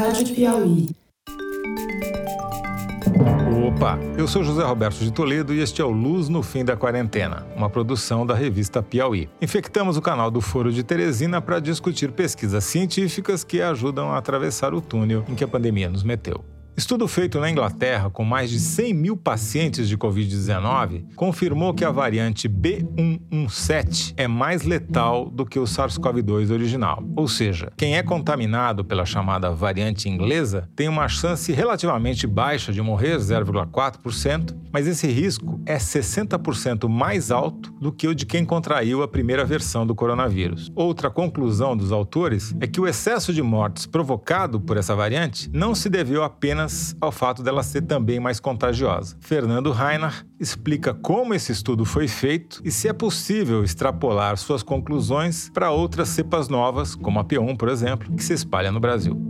Rádio Piauí. Opa, eu sou José Roberto de Toledo e este é o Luz no Fim da Quarentena, uma produção da revista Piauí. Infectamos o canal do Foro de Teresina para discutir pesquisas científicas que ajudam a atravessar o túnel em que a pandemia nos meteu. Estudo feito na Inglaterra com mais de 100 mil pacientes de Covid-19 confirmou que a variante B117 é mais letal do que o SARS-CoV-2 original. Ou seja, quem é contaminado pela chamada variante inglesa tem uma chance relativamente baixa de morrer, 0,4%, mas esse risco é 60% mais alto do que o de quem contraiu a primeira versão do coronavírus. Outra conclusão dos autores é que o excesso de mortes provocado por essa variante não se deveu apenas apenas ao fato dela ser também mais contagiosa. Fernando Reiner explica como esse estudo foi feito e se é possível extrapolar suas conclusões para outras cepas novas, como a P1, por exemplo, que se espalha no Brasil.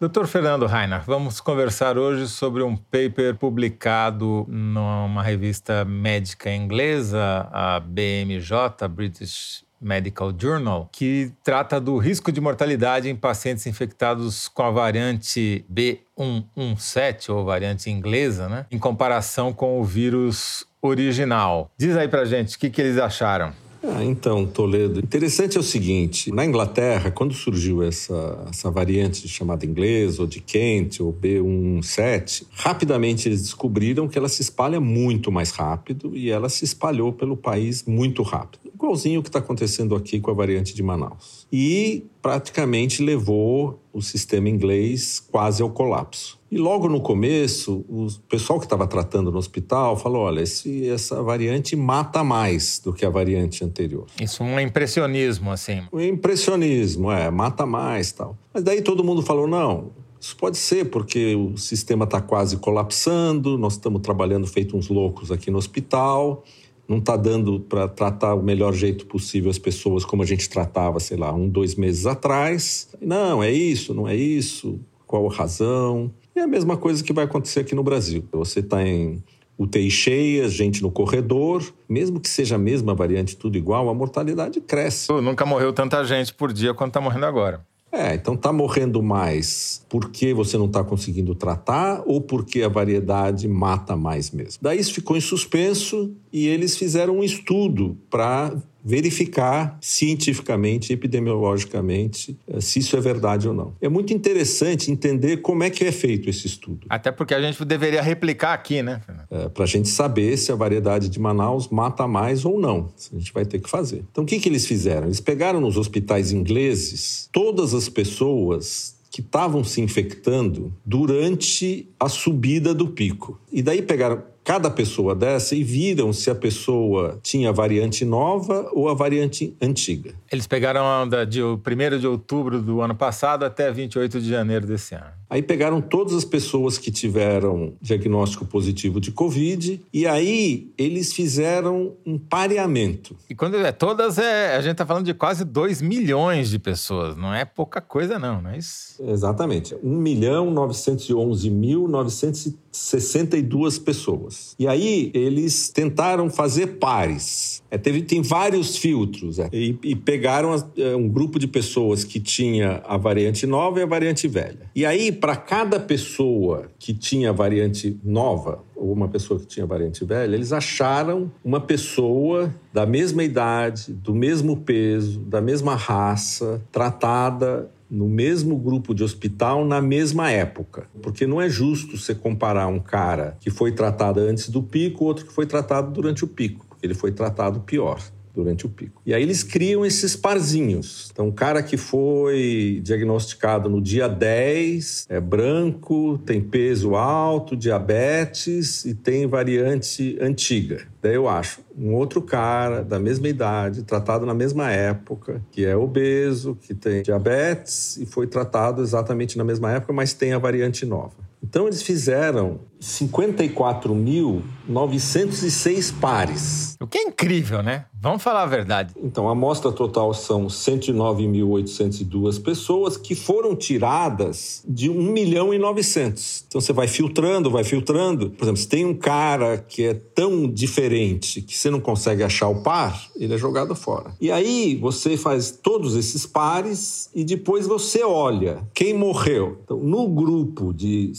Dr. Fernando Reiner, vamos conversar hoje sobre um paper publicado numa revista médica inglesa, a BMJ, British Medical Journal, que trata do risco de mortalidade em pacientes infectados com a variante B117, ou variante inglesa, né? em comparação com o vírus original. Diz aí pra gente o que, que eles acharam. Ah, então, Toledo, interessante é o seguinte: na Inglaterra, quando surgiu essa, essa variante chamada inglês, ou de Kent, ou B17, rapidamente eles descobriram que ela se espalha muito mais rápido e ela se espalhou pelo país muito rápido igualzinho o que está acontecendo aqui com a variante de Manaus. E praticamente levou o sistema inglês quase ao colapso. E logo no começo, o pessoal que estava tratando no hospital falou: olha, esse, essa variante mata mais do que a variante anterior. Isso é um impressionismo, assim. Um impressionismo, é, mata mais tal. Mas daí todo mundo falou: não, isso pode ser porque o sistema está quase colapsando, nós estamos trabalhando feito uns loucos aqui no hospital não está dando para tratar o melhor jeito possível as pessoas como a gente tratava, sei lá, um, dois meses atrás. Não, é isso, não é isso, qual a razão? É a mesma coisa que vai acontecer aqui no Brasil. Você está em UTI cheia, gente no corredor, mesmo que seja a mesma variante, tudo igual, a mortalidade cresce. Nunca morreu tanta gente por dia quanto está morrendo agora. É, então tá morrendo mais porque você não está conseguindo tratar ou porque a variedade mata mais mesmo. Daí isso ficou em suspenso e eles fizeram um estudo para verificar cientificamente, epidemiologicamente, eh, se isso é verdade ou não. É muito interessante entender como é que é feito esse estudo. Até porque a gente deveria replicar aqui, né? É, Para a gente saber se a variedade de Manaus mata mais ou não. A gente vai ter que fazer. Então, o que, que eles fizeram? Eles pegaram nos hospitais ingleses todas as pessoas que estavam se infectando durante a subida do pico. E daí pegaram cada pessoa dessa e viram se a pessoa tinha a variante nova ou a variante antiga. Eles pegaram a onda de 1 de outubro do ano passado até 28 de janeiro desse ano. Aí pegaram todas as pessoas que tiveram diagnóstico positivo de Covid e aí eles fizeram um pareamento. E quando é todas, é, a gente está falando de quase 2 milhões de pessoas. Não é pouca coisa, não, não é isso? Exatamente. 1 milhão 911 mil 962 pessoas. E aí eles tentaram fazer pares. É, teve, tem vários filtros. É, e, e, pegaram é, um grupo de pessoas que tinha a variante nova e a variante velha. E aí, para cada pessoa que tinha variante nova, ou uma pessoa que tinha variante velha, eles acharam uma pessoa da mesma idade, do mesmo peso, da mesma raça, tratada no mesmo grupo de hospital na mesma época. Porque não é justo você comparar um cara que foi tratado antes do pico, outro que foi tratado durante o pico ele foi tratado pior durante o pico. E aí eles criam esses parzinhos. Então, o cara que foi diagnosticado no dia 10 é branco, tem peso alto, diabetes e tem variante antiga. Daí eu acho um outro cara da mesma idade, tratado na mesma época, que é obeso, que tem diabetes e foi tratado exatamente na mesma época, mas tem a variante nova. Então eles fizeram 54.906 pares. O que é incrível, né? Vamos falar a verdade. Então, a amostra total são 109.802 pessoas que foram tiradas de 1 milhão e 900. Então, você vai filtrando, vai filtrando. Por exemplo, se tem um cara que é tão diferente que você não consegue achar o par, ele é jogado fora. E aí, você faz todos esses pares e depois você olha quem morreu. Então, no grupo de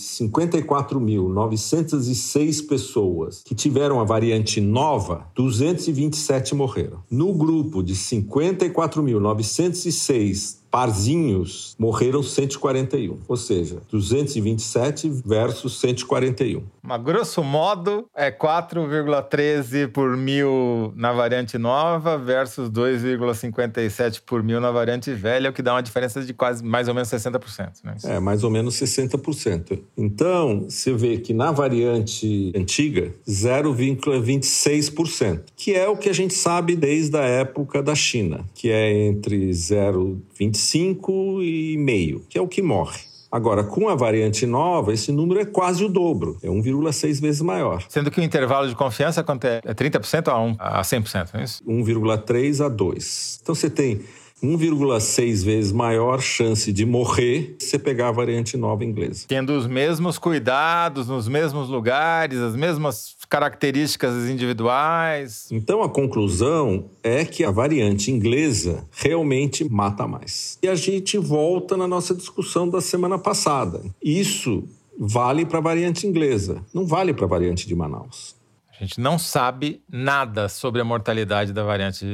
54.906 pessoas que tiveram a variante nova, 227 morreram morreram. No grupo de 54.906 parzinhos, morreram 141. Ou seja, 227 versus 141. Mas, grosso modo, é 4,13 por mil na variante nova versus 2,57 por mil na variante velha, o que dá uma diferença de quase mais ou menos 60%. Né? É, mais ou menos 60%. Então, você vê que na variante antiga, 0,26%, que é o que a gente sabe desde a época da China, que é entre 0,25 5,5, que é o que morre. Agora, com a variante nova, esse número é quase o dobro, é 1,6 vezes maior. Sendo que o intervalo de confiança é 30% a, 1, a 100%, não é isso? 1,3 a 2. Então você tem 1,6 vezes maior chance de morrer se você pegar a variante nova inglesa. Tendo os mesmos cuidados, nos mesmos lugares, as mesmas características individuais. Então a conclusão é que a variante inglesa realmente mata mais. E a gente volta na nossa discussão da semana passada. Isso vale para a variante inglesa, não vale para a variante de Manaus. A gente não sabe nada sobre a mortalidade da variante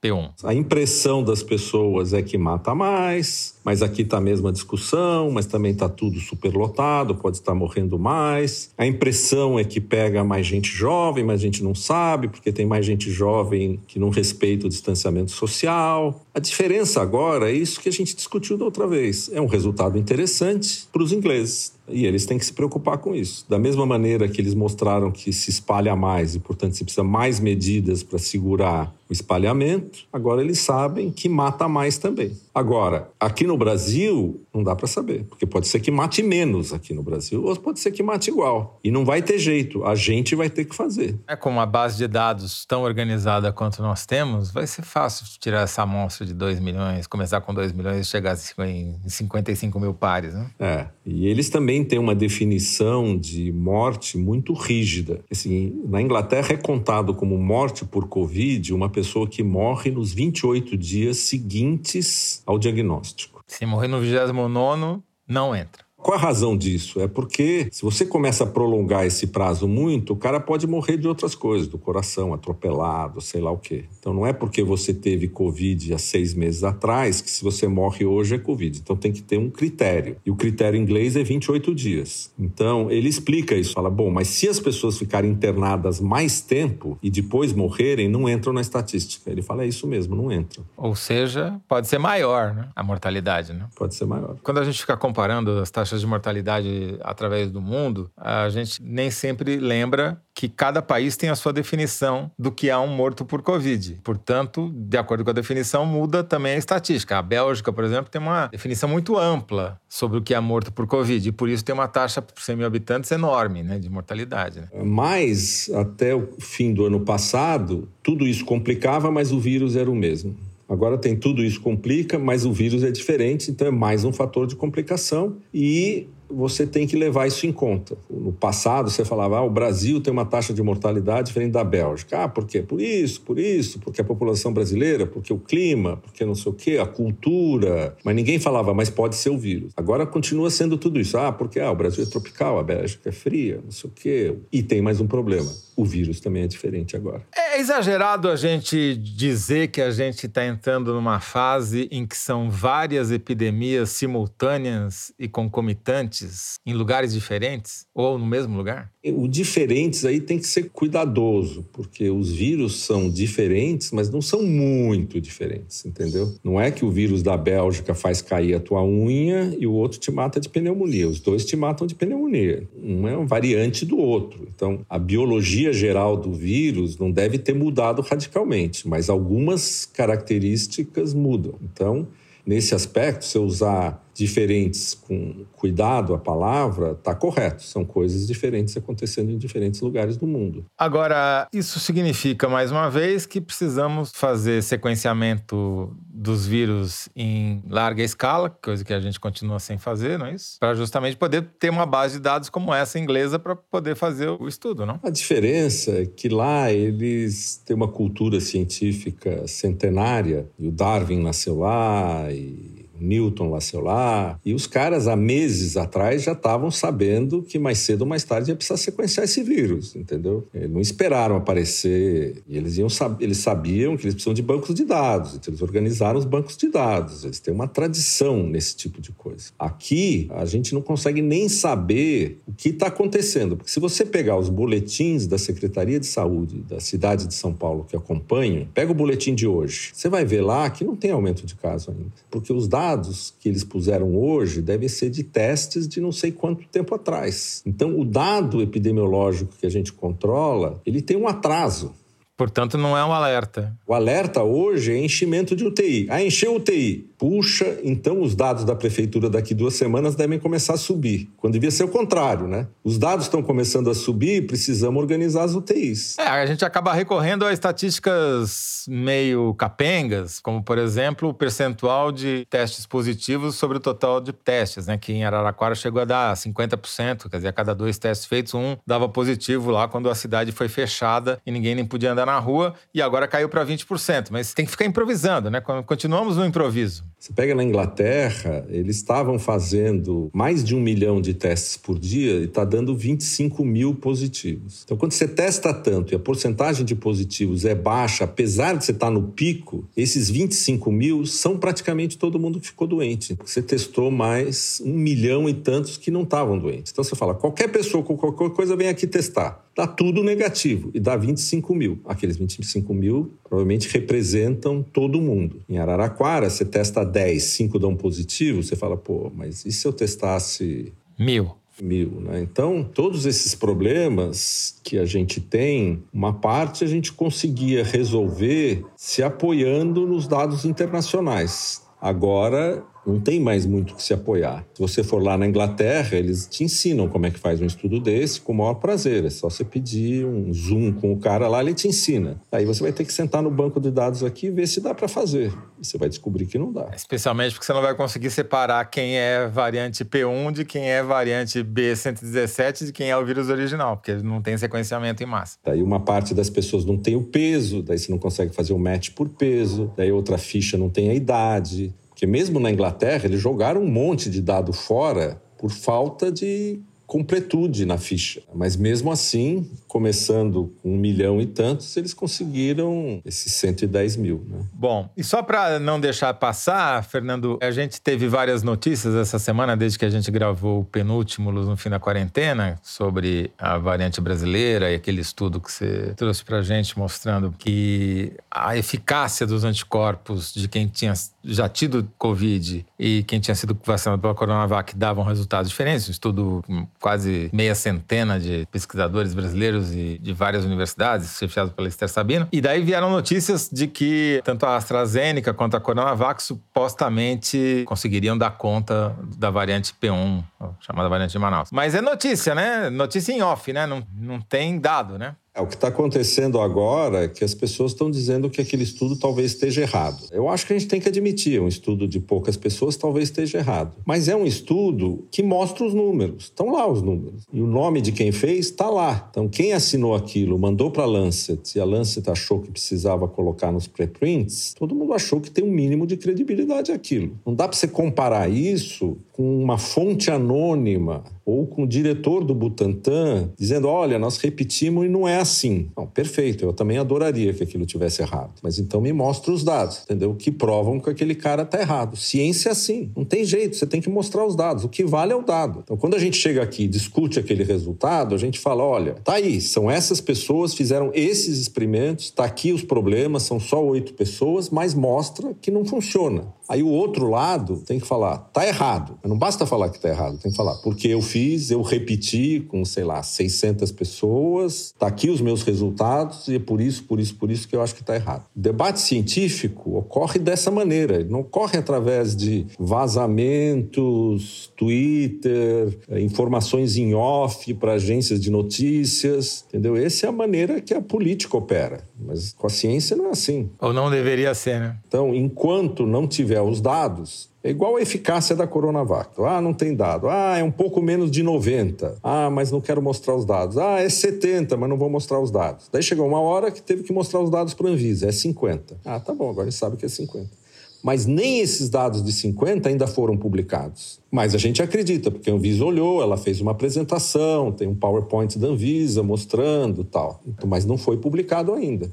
P1. A impressão das pessoas é que mata mais, mas aqui está a mesma discussão, mas também está tudo superlotado, pode estar morrendo mais. A impressão é que pega mais gente jovem, mas a gente não sabe, porque tem mais gente jovem que não respeita o distanciamento social. A diferença agora é isso que a gente discutiu da outra vez. É um resultado interessante para os ingleses. E eles têm que se preocupar com isso. Da mesma maneira que eles mostraram que se espalha mais e, portanto, se precisa mais medidas para segurar o espalhamento, agora eles sabem que mata mais também. Agora, aqui no Brasil, não dá para saber, porque pode ser que mate menos aqui no Brasil, ou pode ser que mate igual. E não vai ter jeito, a gente vai ter que fazer. É com uma base de dados tão organizada quanto nós temos, vai ser fácil tirar essa amostra de 2 milhões, começar com 2 milhões e chegar em 55 mil pares, né? É, e eles também têm uma definição de morte muito rígida. Assim, na Inglaterra é contado como morte por Covid uma pessoa pessoa que morre nos 28 dias seguintes ao diagnóstico. Se morrer no 29, não entra. Qual a razão disso? É porque se você começa a prolongar esse prazo muito, o cara pode morrer de outras coisas, do coração, atropelado, sei lá o quê. Então não é porque você teve Covid há seis meses atrás que se você morre hoje é Covid. Então tem que ter um critério. E o critério inglês é 28 dias. Então ele explica isso, fala: bom, mas se as pessoas ficarem internadas mais tempo e depois morrerem, não entram na estatística. Ele fala: é isso mesmo, não entram. Ou seja, pode ser maior, né? A mortalidade, né? Pode ser maior. Quando a gente fica comparando as taxas taxas de mortalidade através do mundo, a gente nem sempre lembra que cada país tem a sua definição do que é um morto por Covid. Portanto, de acordo com a definição, muda também a estatística. A Bélgica, por exemplo, tem uma definição muito ampla sobre o que é morto por Covid, e por isso tem uma taxa por 100 mil habitantes enorme né, de mortalidade. Né? Mas, até o fim do ano passado, tudo isso complicava, mas o vírus era o mesmo. Agora tem tudo isso complica, mas o vírus é diferente, então é mais um fator de complicação e você tem que levar isso em conta. No passado, você falava, ah, o Brasil tem uma taxa de mortalidade diferente da Bélgica. Ah, por quê? Por isso, por isso, porque a população brasileira, porque o clima, porque não sei o quê, a cultura. Mas ninguém falava, mas pode ser o vírus. Agora continua sendo tudo isso. Ah, porque ah, o Brasil é tropical, a Bélgica é fria, não sei o quê. E tem mais um problema. O vírus também é diferente agora. É exagerado a gente dizer que a gente está entrando numa fase em que são várias epidemias simultâneas e concomitantes em lugares diferentes ou no mesmo lugar? O diferentes aí tem que ser cuidadoso, porque os vírus são diferentes, mas não são muito diferentes, entendeu? Não é que o vírus da Bélgica faz cair a tua unha e o outro te mata de pneumonia. Os dois te matam de pneumonia. Um é uma variante do outro. Então, a biologia geral do vírus não deve ter mudado radicalmente, mas algumas características mudam. Então, nesse aspecto, se eu usar diferentes com cuidado a palavra, está correto. São coisas diferentes acontecendo em diferentes lugares do mundo. Agora, isso significa, mais uma vez, que precisamos fazer sequenciamento dos vírus em larga escala, coisa que a gente continua sem fazer, não é isso? Para justamente poder ter uma base de dados como essa inglesa para poder fazer o estudo, não? A diferença é que lá eles têm uma cultura científica centenária, e o Darwin nasceu lá, e Newton lá. E os caras, há meses atrás, já estavam sabendo que mais cedo ou mais tarde ia precisar sequenciar esse vírus, entendeu? Eles não esperaram aparecer. E eles, iam, eles sabiam que eles precisam de bancos de dados. Então, eles organizaram os bancos de dados. Eles têm uma tradição nesse tipo de coisa. Aqui, a gente não consegue nem saber o que está acontecendo. Porque se você pegar os boletins da Secretaria de Saúde da cidade de São Paulo que acompanham, pega o boletim de hoje. Você vai ver lá que não tem aumento de caso ainda. Porque os dados dados que eles puseram hoje devem ser de testes de não sei quanto tempo atrás. Então, o dado epidemiológico que a gente controla, ele tem um atraso. Portanto, não é um alerta. O alerta hoje é enchimento de UTI. Ah, encheu UTI. Puxa, então os dados da prefeitura daqui duas semanas devem começar a subir. Quando devia ser o contrário, né? Os dados estão começando a subir, precisamos organizar as UTIs. É, a gente acaba recorrendo a estatísticas meio capengas, como, por exemplo, o percentual de testes positivos sobre o total de testes, né? Que em Araraquara chegou a dar 50%, quer dizer, a cada dois testes feitos, um dava positivo lá quando a cidade foi fechada e ninguém nem podia andar na rua, e agora caiu para 20%. Mas tem que ficar improvisando, né? Continuamos no improviso. Você pega na Inglaterra, eles estavam fazendo mais de um milhão de testes por dia e está dando 25 mil positivos. Então, quando você testa tanto e a porcentagem de positivos é baixa, apesar de você estar tá no pico, esses 25 mil são praticamente todo mundo que ficou doente. Você testou mais um milhão e tantos que não estavam doentes. Então, você fala, qualquer pessoa com qualquer coisa vem aqui testar. Dá tudo negativo e dá 25 mil. Aqueles 25 mil provavelmente representam todo mundo. Em Araraquara, você testa 10, 5 dão positivo, você fala, pô, mas e se eu testasse... Mil mil. Né? Então, todos esses problemas que a gente tem, uma parte a gente conseguia resolver se apoiando nos dados internacionais. Agora, não tem mais muito que se apoiar. Se você for lá na Inglaterra, eles te ensinam como é que faz um estudo desse com o maior prazer. É só você pedir um zoom com o cara lá, ele te ensina. Aí você vai ter que sentar no banco de dados aqui e ver se dá para fazer. E você vai descobrir que não dá. Especialmente porque você não vai conseguir separar quem é variante P1 de quem é variante B117 de quem é o vírus original, porque não tem sequenciamento em massa. Daí uma parte das pessoas não tem o peso, daí você não consegue fazer o match por peso, daí outra ficha não tem a idade. Porque mesmo na Inglaterra, eles jogaram um monte de dado fora por falta de completude na ficha. Mas mesmo assim, começando com um milhão e tantos, eles conseguiram esses 110 mil. Né? Bom, e só para não deixar passar, Fernando, a gente teve várias notícias essa semana, desde que a gente gravou o penúltimo no fim da quarentena, sobre a variante brasileira e aquele estudo que você trouxe para a gente mostrando que a eficácia dos anticorpos de quem tinha já tido Covid e quem tinha sido vacinado pela Coronavac davam resultados diferentes. Um estudo quase meia centena de pesquisadores brasileiros e de várias universidades, chefiado pela Esther Sabino. E daí vieram notícias de que tanto a AstraZeneca quanto a Coronavac supostamente conseguiriam dar conta da variante P1, chamada variante de Manaus. Mas é notícia, né? Notícia em off, né? Não, não tem dado, né? É, o que está acontecendo agora é que as pessoas estão dizendo que aquele estudo talvez esteja errado. Eu acho que a gente tem que admitir, um estudo de poucas pessoas talvez esteja errado. Mas é um estudo que mostra os números. Estão lá os números. E o nome de quem fez está lá. Então, quem assinou aquilo, mandou para a Lancet, e a Lancet achou que precisava colocar nos preprints, todo mundo achou que tem um mínimo de credibilidade aquilo. Não dá para você comparar isso com uma fonte anônima ou com o diretor do Butantan dizendo: olha, nós repetimos e não é assim. Não, perfeito, eu também adoraria que aquilo tivesse errado. Mas então me mostra os dados, entendeu? Que provam que aquele cara está errado. Ciência é assim, não tem jeito, você tem que mostrar os dados. O que vale é o dado. Então, quando a gente chega aqui e discute aquele resultado, a gente fala: olha, tá aí, são essas pessoas, fizeram esses experimentos, tá aqui os problemas, são só oito pessoas, mas mostra que não funciona. Aí o outro lado tem que falar, tá errado. Não basta falar que tá errado, tem que falar, porque eu fiz, eu repeti com, sei lá, 600 pessoas, tá aqui os meus resultados e é por isso, por isso, por isso que eu acho que tá errado. O debate científico ocorre dessa maneira, ele não ocorre através de vazamentos, Twitter, informações em off para agências de notícias, entendeu? Essa é a maneira que a política opera, mas com a ciência não é assim. Ou não deveria ser, né? Então, enquanto não tiver os dados, é igual a eficácia da Coronavac. Ah, não tem dado. Ah, é um pouco menos de 90. Ah, mas não quero mostrar os dados. Ah, é 70, mas não vou mostrar os dados. Daí chegou uma hora que teve que mostrar os dados para a Anvisa. É 50. Ah, tá bom, agora gente sabe que é 50 mas nem esses dados de 50 ainda foram publicados. Mas a gente acredita, porque a Anvisa olhou, ela fez uma apresentação, tem um PowerPoint da Anvisa mostrando tal, mas não foi publicado ainda.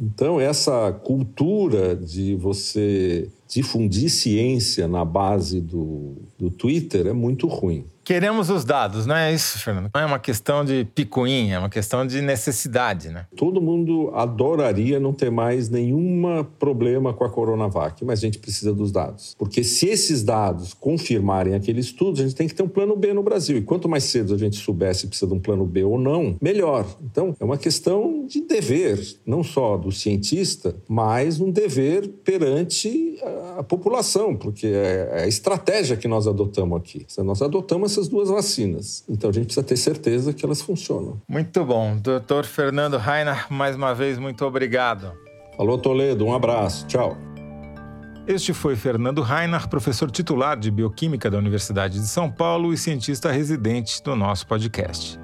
Então, essa cultura de você difundir ciência na base do, do Twitter é muito ruim. Queremos os dados, não é isso, Fernando? Não é uma questão de picuinha, é uma questão de necessidade, né? Todo mundo adoraria não ter mais nenhum problema com a Coronavac, mas a gente precisa dos dados. Porque se esses dados confirmarem aquele estudo, a gente tem que ter um plano B no Brasil. E quanto mais cedo a gente souber se precisa de um plano B ou não, melhor. Então, é uma questão de dever, não só do cientista, mas um dever perante a, população, porque é a estratégia que nós adotamos aqui. Nós adotamos essas duas vacinas. Então a gente precisa ter certeza que elas funcionam. Muito bom. Doutor Fernando Rainer, mais uma vez, muito obrigado. Alô, Toledo, um abraço. Tchau. Este foi Fernando Rainer, professor titular de Bioquímica da Universidade de São Paulo e cientista residente do nosso podcast.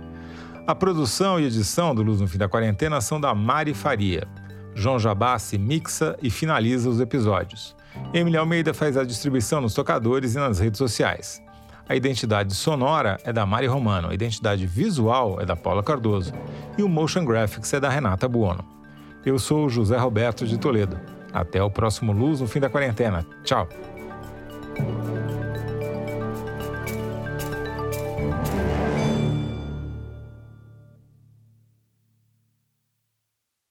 A produção e edição do Luz no Fim da Quarentena são da Mari Faria. João Jabassi mixa e finaliza os episódios. Emily Almeida faz a distribuição nos tocadores e nas redes sociais. A identidade sonora é da Mari Romano, a identidade visual é da Paula Cardoso e o motion graphics é da Renata Buono. Eu sou José Roberto de Toledo. Até o próximo Luz no fim da quarentena. Tchau!